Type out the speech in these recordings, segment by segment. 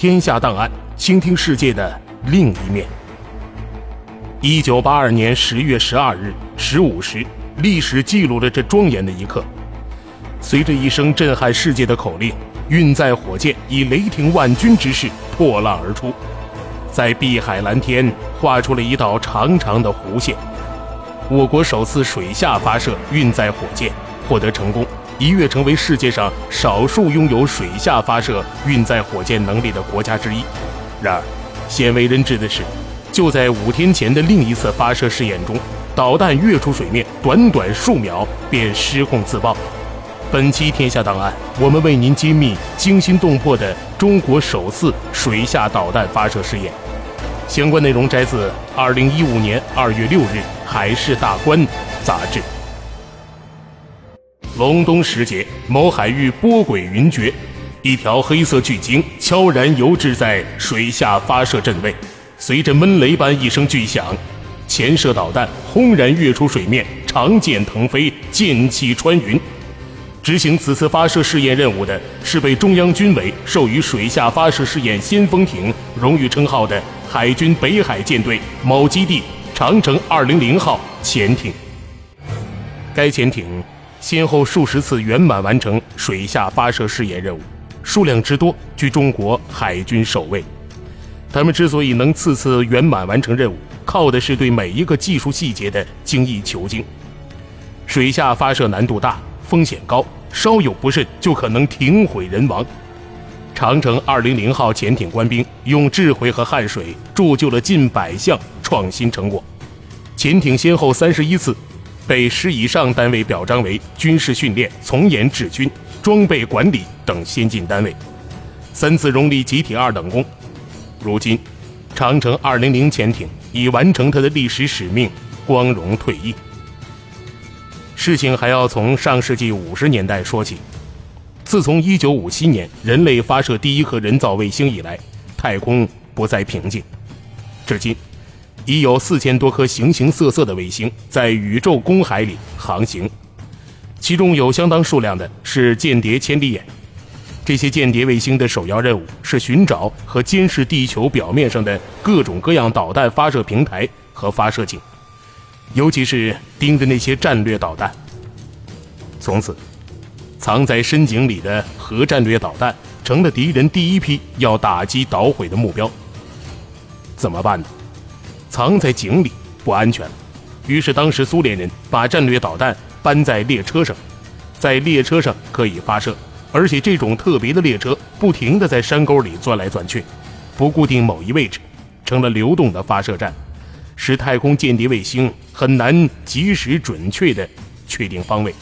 天下档案，倾听世界的另一面。一九八二年十月十二日十五时，历史记录了这庄严的一刻。随着一声震撼世界的口令，运载火箭以雷霆万钧之势破浪而出，在碧海蓝天画出了一道长长的弧线。我国首次水下发射运载火箭。获得成功，一跃成为世界上少数拥有水下发射运载火箭能力的国家之一。然而，鲜为人知的是，就在五天前的另一次发射试验中，导弹跃出水面，短短数秒便失控自爆。本期《天下档案》，我们为您揭秘惊心动魄的中国首次水下导弹发射试验。相关内容摘自二零一五年二月六日《海事大观》杂志。隆冬时节，某海域波诡云谲，一条黑色巨鲸悄然游至在水下发射阵位。随着闷雷般一声巨响，潜射导弹轰然跃出水面，长剑腾飞，剑气穿云。执行此次发射试验任务的是被中央军委授予水下发射试验先锋艇荣誉称号的海军北海舰队某基地长城二零零号潜艇。该潜艇。先后数十次圆满完成水下发射试验任务，数量之多居中国海军首位。他们之所以能次次圆满完成任务，靠的是对每一个技术细节的精益求精。水下发射难度大，风险高，稍有不慎就可能艇毁人亡。长城二零零号潜艇官兵用智慧和汗水铸就了近百项创新成果，潜艇先后三十一次。被师以上单位表彰为军事训练、从严治军、装备管理等先进单位，三次荣立集体二等功。如今，长城二零零潜艇已完成它的历史使命，光荣退役。事情还要从上世纪五十年代说起。自从一九五七年人类发射第一颗人造卫星以来，太空不再平静，至今。已有四千多颗形形色色的卫星在宇宙公海里航行，其中有相当数量的是间谍千里眼。这些间谍卫星的首要任务是寻找和监视地球表面上的各种各样导弹发射平台和发射井，尤其是盯着那些战略导弹。从此，藏在深井里的核战略导弹成了敌人第一批要打击捣毁的目标。怎么办呢？藏在井里不安全，于是当时苏联人把战略导弹搬在列车上，在列车上可以发射，而且这种特别的列车不停地在山沟里钻来钻去，不固定某一位置，成了流动的发射站，使太空间谍卫星很难及时准确地确定方位，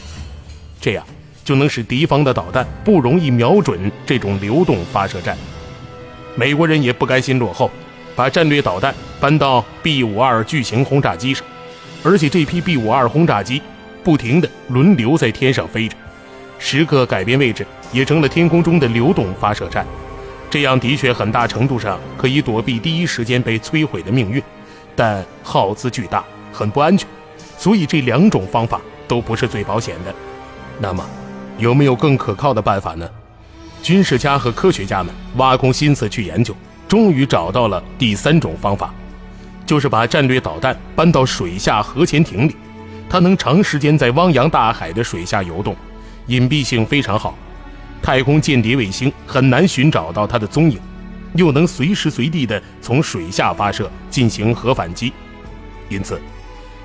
这样就能使敌方的导弹不容易瞄准这种流动发射站。美国人也不甘心落后。把战略导弹搬到 B 五二巨型轰炸机上，而且这批 B 五二轰炸机不停地轮流在天上飞着，时刻改变位置，也成了天空中的流动发射站。这样的确很大程度上可以躲避第一时间被摧毁的命运，但耗资巨大，很不安全。所以这两种方法都不是最保险的。那么，有没有更可靠的办法呢？军事家和科学家们挖空心思去研究。终于找到了第三种方法，就是把战略导弹搬到水下核潜艇里，它能长时间在汪洋大海的水下游动，隐蔽性非常好，太空间谍卫星很难寻找到它的踪影，又能随时随地的从水下发射进行核反击，因此，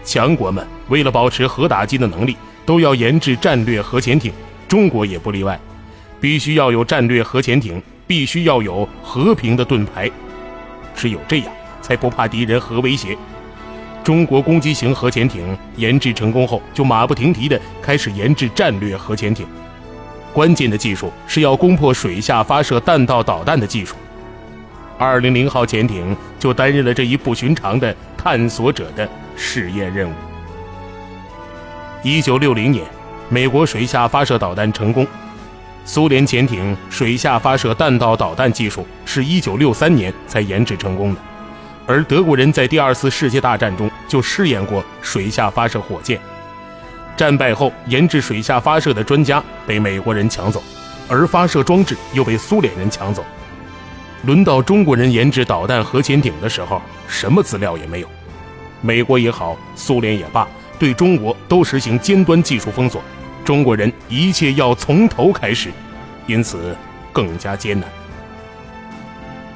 强国们为了保持核打击的能力，都要研制战略核潜艇，中国也不例外，必须要有战略核潜艇。必须要有和平的盾牌，只有这样，才不怕敌人核威胁。中国攻击型核潜艇研制成功后，就马不停蹄地开始研制战略核潜艇。关键的技术是要攻破水下发射弹道导弹的技术。二零零号潜艇就担任了这一不寻常的探索者的试验任务。一九六零年，美国水下发射导弹成功。苏联潜艇水下发射弹道导弹技术是一九六三年才研制成功的，而德国人在第二次世界大战中就试验过水下发射火箭。战败后，研制水下发射的专家被美国人抢走，而发射装置又被苏联人抢走。轮到中国人研制导弹核潜艇的时候，什么资料也没有。美国也好，苏联也罢，对中国都实行尖端技术封锁。中国人一切要从头开始，因此更加艰难。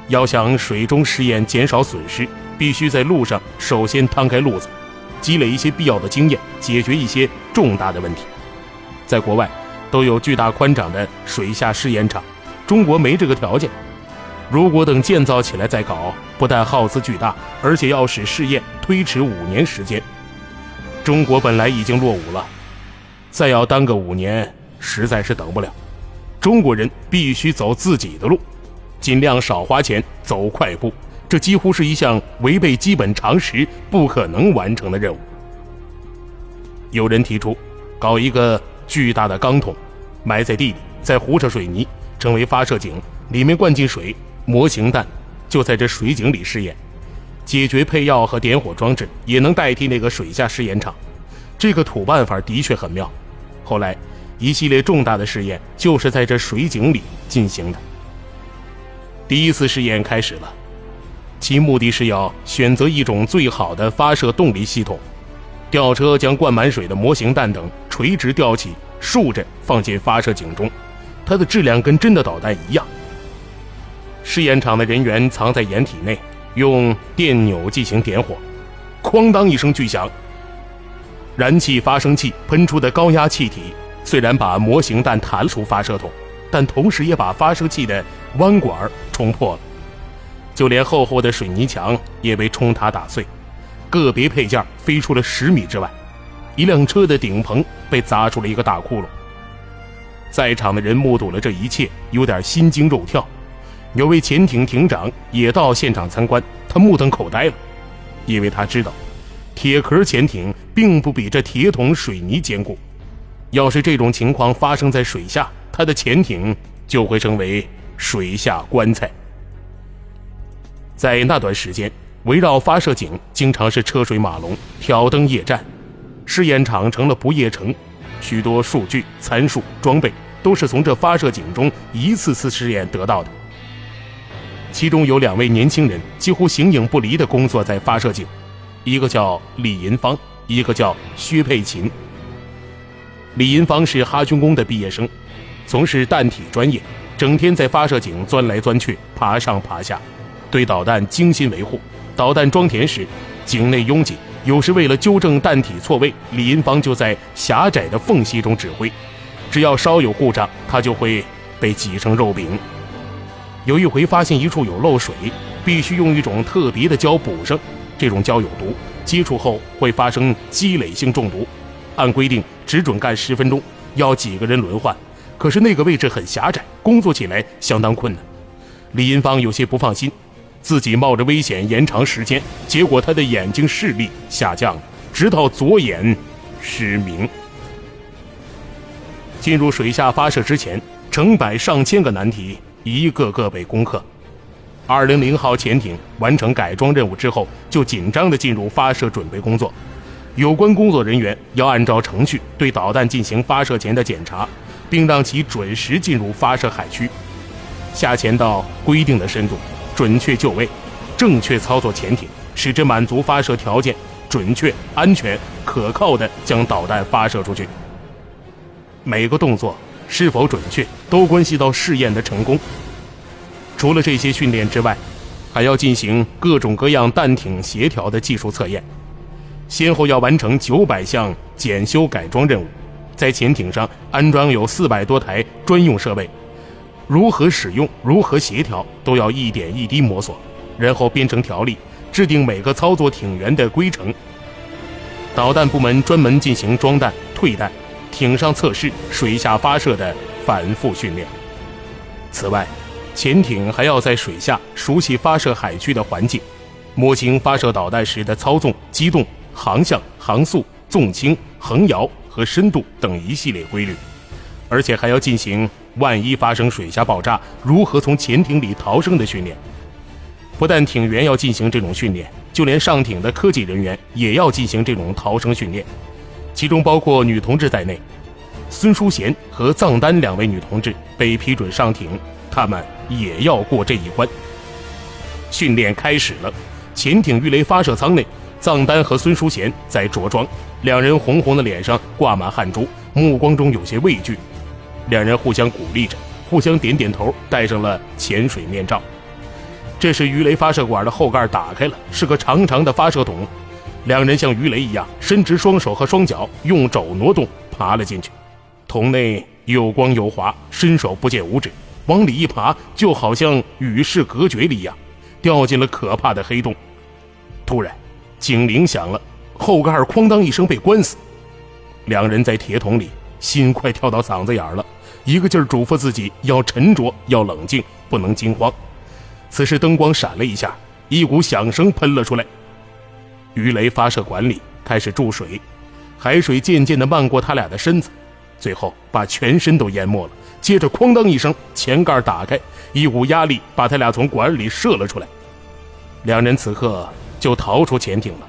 要想水中试验减少损失，必须在路上首先摊开路子，积累一些必要的经验，解决一些重大的问题。在国外都有巨大宽敞的水下试验场，中国没这个条件。如果等建造起来再搞，不但耗资巨大，而且要使试验推迟五年时间。中国本来已经落伍了。再要耽搁五年，实在是等不了。中国人必须走自己的路，尽量少花钱，走快步。这几乎是一项违背基本常识、不可能完成的任务。有人提出，搞一个巨大的钢桶，埋在地里，再糊上水泥，成为发射井，里面灌进水，模型弹就在这水井里试验，解决配药和点火装置，也能代替那个水下试验场。这个土办法的确很妙。后来，一系列重大的试验就是在这水井里进行的。第一次试验开始了，其目的是要选择一种最好的发射动力系统。吊车将灌满水的模型弹等垂直吊起，竖着放进发射井中，它的质量跟真的导弹一样。试验场的人员藏在掩体内，用电钮进行点火，哐当一声巨响。燃气发生器喷出的高压气体，虽然把模型弹弹出发射筒，但同时也把发射器的弯管冲破了，就连厚厚的水泥墙也被冲塌打碎，个别配件飞出了十米之外，一辆车的顶棚被砸出了一个大窟窿。在场的人目睹了这一切，有点心惊肉跳。有位潜艇艇长也到现场参观，他目瞪口呆了，因为他知道。铁壳潜艇并不比这铁桶水泥坚固，要是这种情况发生在水下，它的潜艇就会成为水下棺材。在那段时间，围绕发射井经常是车水马龙、挑灯夜战，试验场成了不夜城，许多数据、参数、装备都是从这发射井中一次次试验得到的。其中有两位年轻人几乎形影不离地工作在发射井。一个叫李银芳，一个叫薛佩琴。李银芳是哈军工的毕业生，从事弹体专业，整天在发射井钻来钻去，爬上爬下，对导弹精心维护。导弹装填时，井内拥挤，有时为了纠正弹体错位，李银芳就在狭窄的缝隙中指挥。只要稍有故障，他就会被挤成肉饼。有一回发现一处有漏水，必须用一种特别的胶补上。这种胶有毒，接触后会发生积累性中毒。按规定只准干十分钟，要几个人轮换。可是那个位置很狭窄，工作起来相当困难。李银芳有些不放心，自己冒着危险延长时间，结果他的眼睛视力下降，直到左眼失明。进入水下发射之前，成百上千个难题一个个被攻克。二零零号潜艇完成改装任务之后，就紧张地进入发射准备工作。有关工作人员要按照程序对导弹进行发射前的检查，并让其准时进入发射海区，下潜到规定的深度，准确就位，正确操作潜艇，使之满足发射条件，准确、安全、可靠地将导弹发射出去。每个动作是否准确，都关系到试验的成功。除了这些训练之外，还要进行各种各样弹艇协调的技术测验，先后要完成九百项检修改装任务，在潜艇上安装有四百多台专用设备，如何使用、如何协调，都要一点一滴摸索，然后编成条例，制定每个操作艇员的规程。导弹部门专门进行装弹、退弹、艇上测试、水下发射的反复训练。此外，潜艇还要在水下熟悉发射海区的环境，摸清发射导弹时的操纵、机动、航向、航速、纵倾、横摇和深度等一系列规律，而且还要进行万一发生水下爆炸，如何从潜艇里逃生的训练。不但艇员要进行这种训练，就连上艇的科技人员也要进行这种逃生训练，其中包括女同志在内。孙淑贤和藏丹两位女同志被批准上艇，他们也要过这一关。训练开始了，潜艇鱼雷发射舱内，藏丹和孙淑贤在着装，两人红红的脸上挂满汗珠，目光中有些畏惧。两人互相鼓励着，互相点点头，戴上了潜水面罩。这时，鱼雷发射管的后盖打开了，是个长长的发射筒。两人像鱼雷一样伸直双手和双脚，用肘挪动，爬了进去。桶内有光有滑，伸手不见五指，往里一爬，就好像与世隔绝了一样，掉进了可怕的黑洞。突然，警铃响了，后盖哐当一声被关死。两人在铁桶里，心快跳到嗓子眼了，一个劲儿嘱咐自己要沉着，要冷静，不能惊慌。此时灯光闪了一下，一股响声喷了出来，鱼雷发射管里开始注水，海水渐渐地漫过他俩的身子。最后把全身都淹没了。接着，哐当一声，前盖打开，一股压力把他俩从管里射了出来。两人此刻就逃出潜艇了。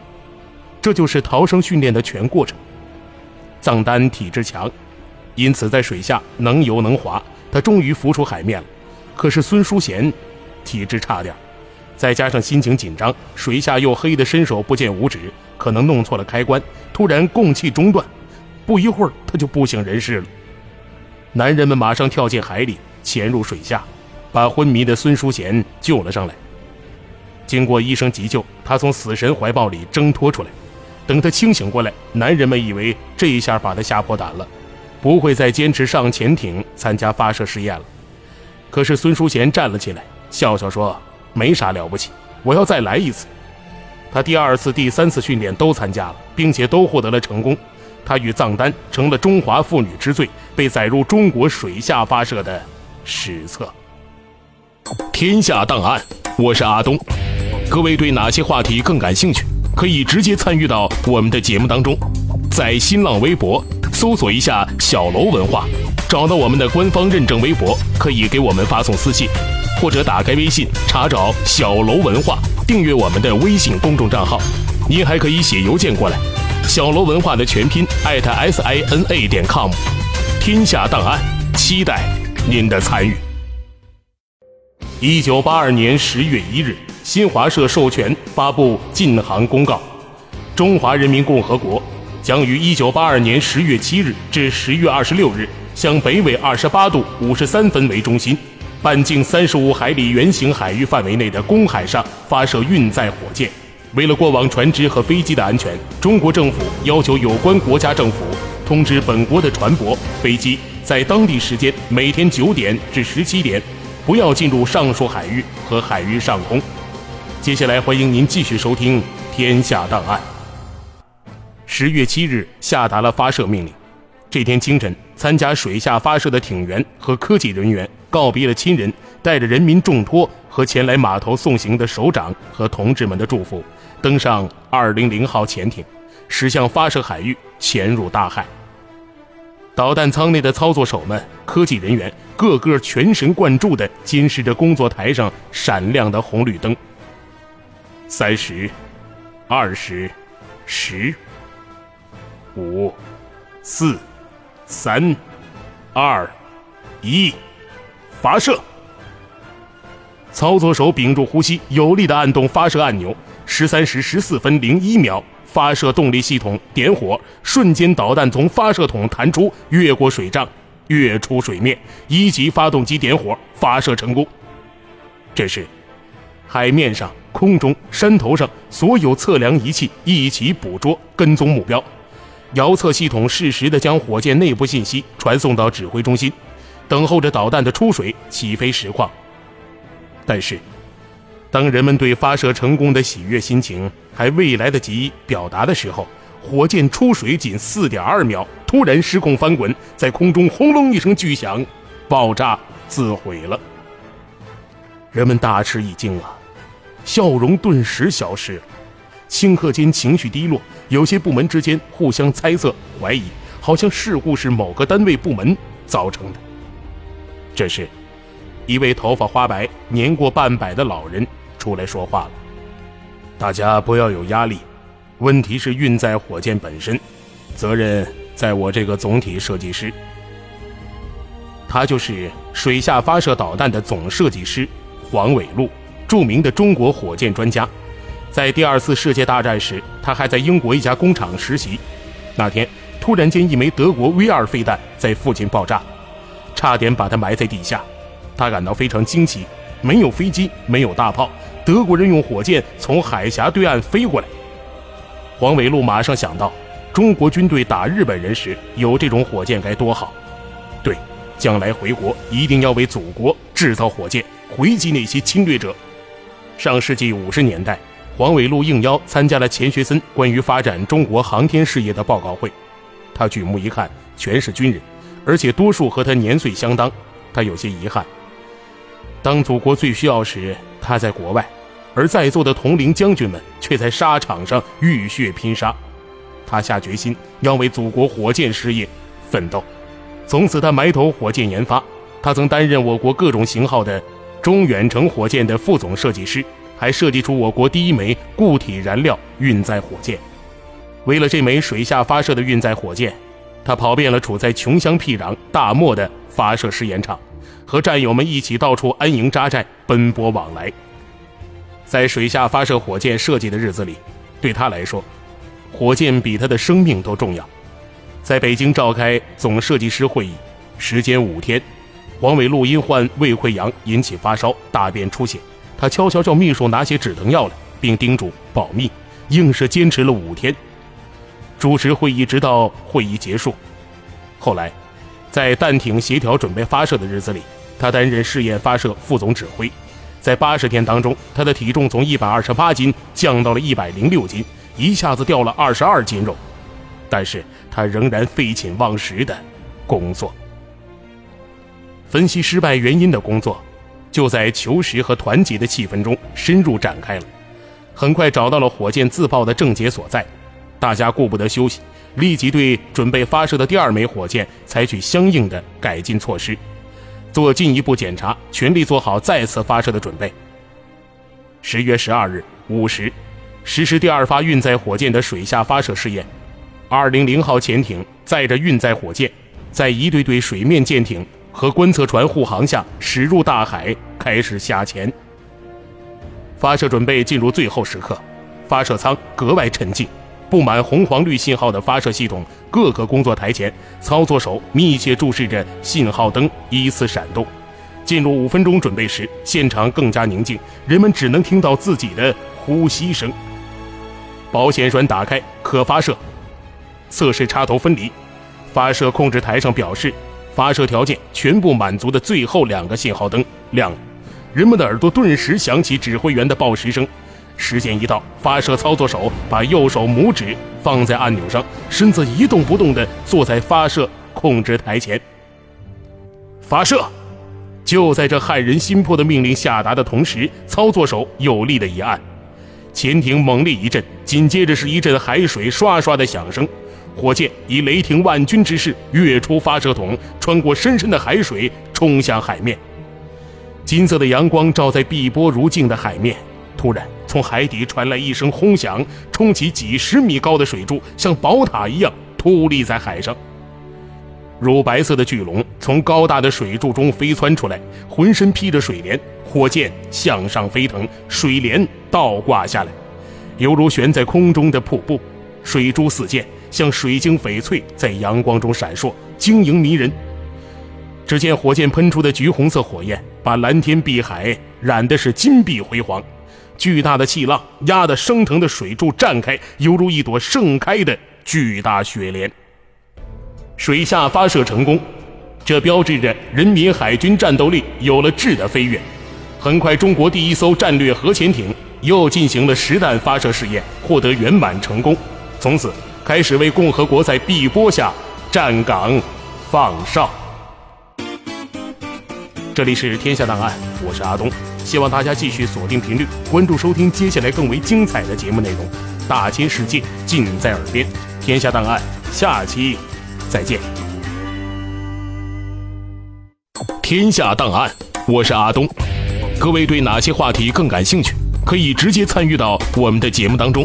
这就是逃生训练的全过程。藏丹体质强，因此在水下能游能滑，他终于浮出海面了。可是孙淑贤体质差点，再加上心情紧张，水下又黑的伸手不见五指，可能弄错了开关，突然供气中断。不一会儿，他就不省人事了。男人们马上跳进海里，潜入水下，把昏迷的孙淑贤救了上来。经过医生急救，他从死神怀抱里挣脱出来。等他清醒过来，男人们以为这一下把他吓破胆了，不会再坚持上潜艇参加发射试验了。可是孙淑贤站了起来，笑笑说：“没啥了不起，我要再来一次。”他第二次、第三次训练都参加了，并且都获得了成功。他与藏丹成了中华妇女之最，被载入中国水下发射的史册。天下档案，我是阿东。各位对哪些话题更感兴趣？可以直接参与到我们的节目当中，在新浪微博搜索一下“小楼文化”，找到我们的官方认证微博，可以给我们发送私信，或者打开微信查找“小楼文化”，订阅我们的微信公众账号。您还可以写邮件过来。小罗文化的全拼艾特 s i n a 点 com，天下档案，期待您的参与。一九八二年十月一日，新华社授权发布禁航公告：中华人民共和国将于一九八二年十月七日至十月二十六日，向北纬二十八度五十三分为中心，半径三十五海里圆形海域范围内的公海上发射运载火箭。为了过往船只和飞机的安全，中国政府要求有关国家政府通知本国的船舶、飞机，在当地时间每天九点至十七点，不要进入上述海域和海域上空。接下来，欢迎您继续收听《天下档案》。十月七日下达了发射命令。这天清晨，参加水下发射的艇员和科技人员告别了亲人，带着人民重托和前来码头送行的首长和同志们的祝福。登上二零零号潜艇，驶向发射海域，潜入大海。导弹舱内的操作手们、科技人员，个个全神贯注地监视着工作台上闪亮的红绿灯。三十、二十、十、五、四、三、二、一，发射！操作手屏住呼吸，有力的按动发射按钮。十三时十四分零一秒，发射动力系统点火，瞬间导弹从发射筒弹出，越过水障，跃出水面。一级发动机点火，发射成功。这时，海面上、空中、山头上所有测量仪器一起捕捉、跟踪目标，遥测系统适时地将火箭内部信息传送到指挥中心，等候着导弹的出水、起飞实况。但是。当人们对发射成功的喜悦心情还未来得及表达的时候，火箭出水仅四点二秒，突然失控翻滚，在空中轰隆一声巨响，爆炸自毁了。人们大吃一惊啊，笑容顿时消失了，顷刻间情绪低落，有些部门之间互相猜测怀疑，好像事故是某个单位部门造成的。这时，一位头发花白、年过半百的老人出来说话了：“大家不要有压力，问题是运载火箭本身，责任在我这个总体设计师。他就是水下发射导弹的总设计师黄伟禄，著名的中国火箭专家。在第二次世界大战时，他还在英国一家工厂实习。那天，突然间一枚德国 V 二飞弹在附近爆炸。”差点把他埋在地下，他感到非常惊奇。没有飞机，没有大炮，德国人用火箭从海峡对岸飞过来。黄伟禄马上想到，中国军队打日本人时有这种火箭该多好。对，将来回国一定要为祖国制造火箭，回击那些侵略者。上世纪五十年代，黄伟禄应邀参加了钱学森关于发展中国航天事业的报告会，他举目一看，全是军人。而且多数和他年岁相当，他有些遗憾。当祖国最需要时，他在国外，而在座的同龄将军们却在沙场上浴血拼杀。他下决心要为祖国火箭事业奋斗。从此，他埋头火箭研发。他曾担任我国各种型号的中远程火箭的副总设计师，还设计出我国第一枚固体燃料运载火箭。为了这枚水下发射的运载火箭。他跑遍了处在穷乡僻壤、大漠的发射试验场，和战友们一起到处安营扎寨、奔波往来。在水下发射火箭设计的日子里，对他来说，火箭比他的生命都重要。在北京召开总设计师会议，时间五天，黄伟禄因患胃溃疡引起发烧、大便出血，他悄悄叫秘书拿些止疼药来，并叮嘱保密，硬是坚持了五天。主持会议直到会议结束。后来，在弹艇协调准备发射的日子里，他担任试验发射副总指挥。在八十天当中，他的体重从一百二十八斤降到了一百零六斤，一下子掉了二十二斤肉。但是他仍然废寝忘食的工作。分析失败原因的工作，就在求实和团结的气氛中深入展开了。很快找到了火箭自爆的症结所在。大家顾不得休息，立即对准备发射的第二枚火箭采取相应的改进措施，做进一步检查，全力做好再次发射的准备。十月十二日五时，实施第二发运载火箭的水下发射试验。二零零号潜艇载着运载火箭，在一对对水面舰艇和观测船护航下驶入大海，开始下潜。发射准备进入最后时刻，发射舱格外沉静。布满红黄绿信号的发射系统各个工作台前，操作手密切注视着信号灯依次闪动。进入五分钟准备时，现场更加宁静，人们只能听到自己的呼吸声。保险栓打开，可发射。测试插头分离。发射控制台上表示，发射条件全部满足的最后两个信号灯亮了。人们的耳朵顿时响起指挥员的报时声。时间一到，发射操作手把右手拇指放在按钮上，身子一动不动地坐在发射控制台前。发射！就在这骇人心魄的命令下达的同时，操作手有力的一按，潜艇猛力一震，紧接着是一阵海水刷刷的响声，火箭以雷霆万钧之势跃出发射筒，穿过深深的海水，冲向海面。金色的阳光照在碧波如镜的海面。突然，从海底传来一声轰响，冲起几十米高的水柱，像宝塔一样突立在海上。乳白色的巨龙从高大的水柱中飞窜出来，浑身披着水帘，火箭向上飞腾，水帘倒挂下来，犹如悬在空中的瀑布。水珠四溅，像水晶翡翠，在阳光中闪烁，晶莹迷人。只见火箭喷出的橘红色火焰，把蓝天碧海染的是金碧辉煌。巨大的气浪压得升腾的水柱绽开，犹如一朵盛开的巨大雪莲。水下发射成功，这标志着人民海军战斗力有了质的飞跃。很快，中国第一艘战略核潜艇又进行了实弹发射试验，获得圆满成功。从此，开始为共和国在碧波下站岗放哨。这里是天下档案，我是阿东。希望大家继续锁定频率，关注收听接下来更为精彩的节目内容。大千世界尽在耳边，天下档案，下期再见。天下档案，我是阿东。各位对哪些话题更感兴趣？可以直接参与到我们的节目当中，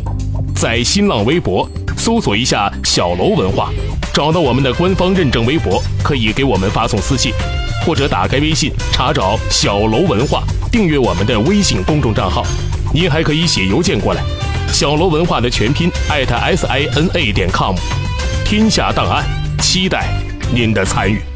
在新浪微博搜索一下“小楼文化”，找到我们的官方认证微博，可以给我们发送私信。或者打开微信查找“小楼文化”，订阅我们的微信公众账号。您还可以写邮件过来，“小楼文化”的全拼艾特 s i n a 点 com。天下档案，期待您的参与。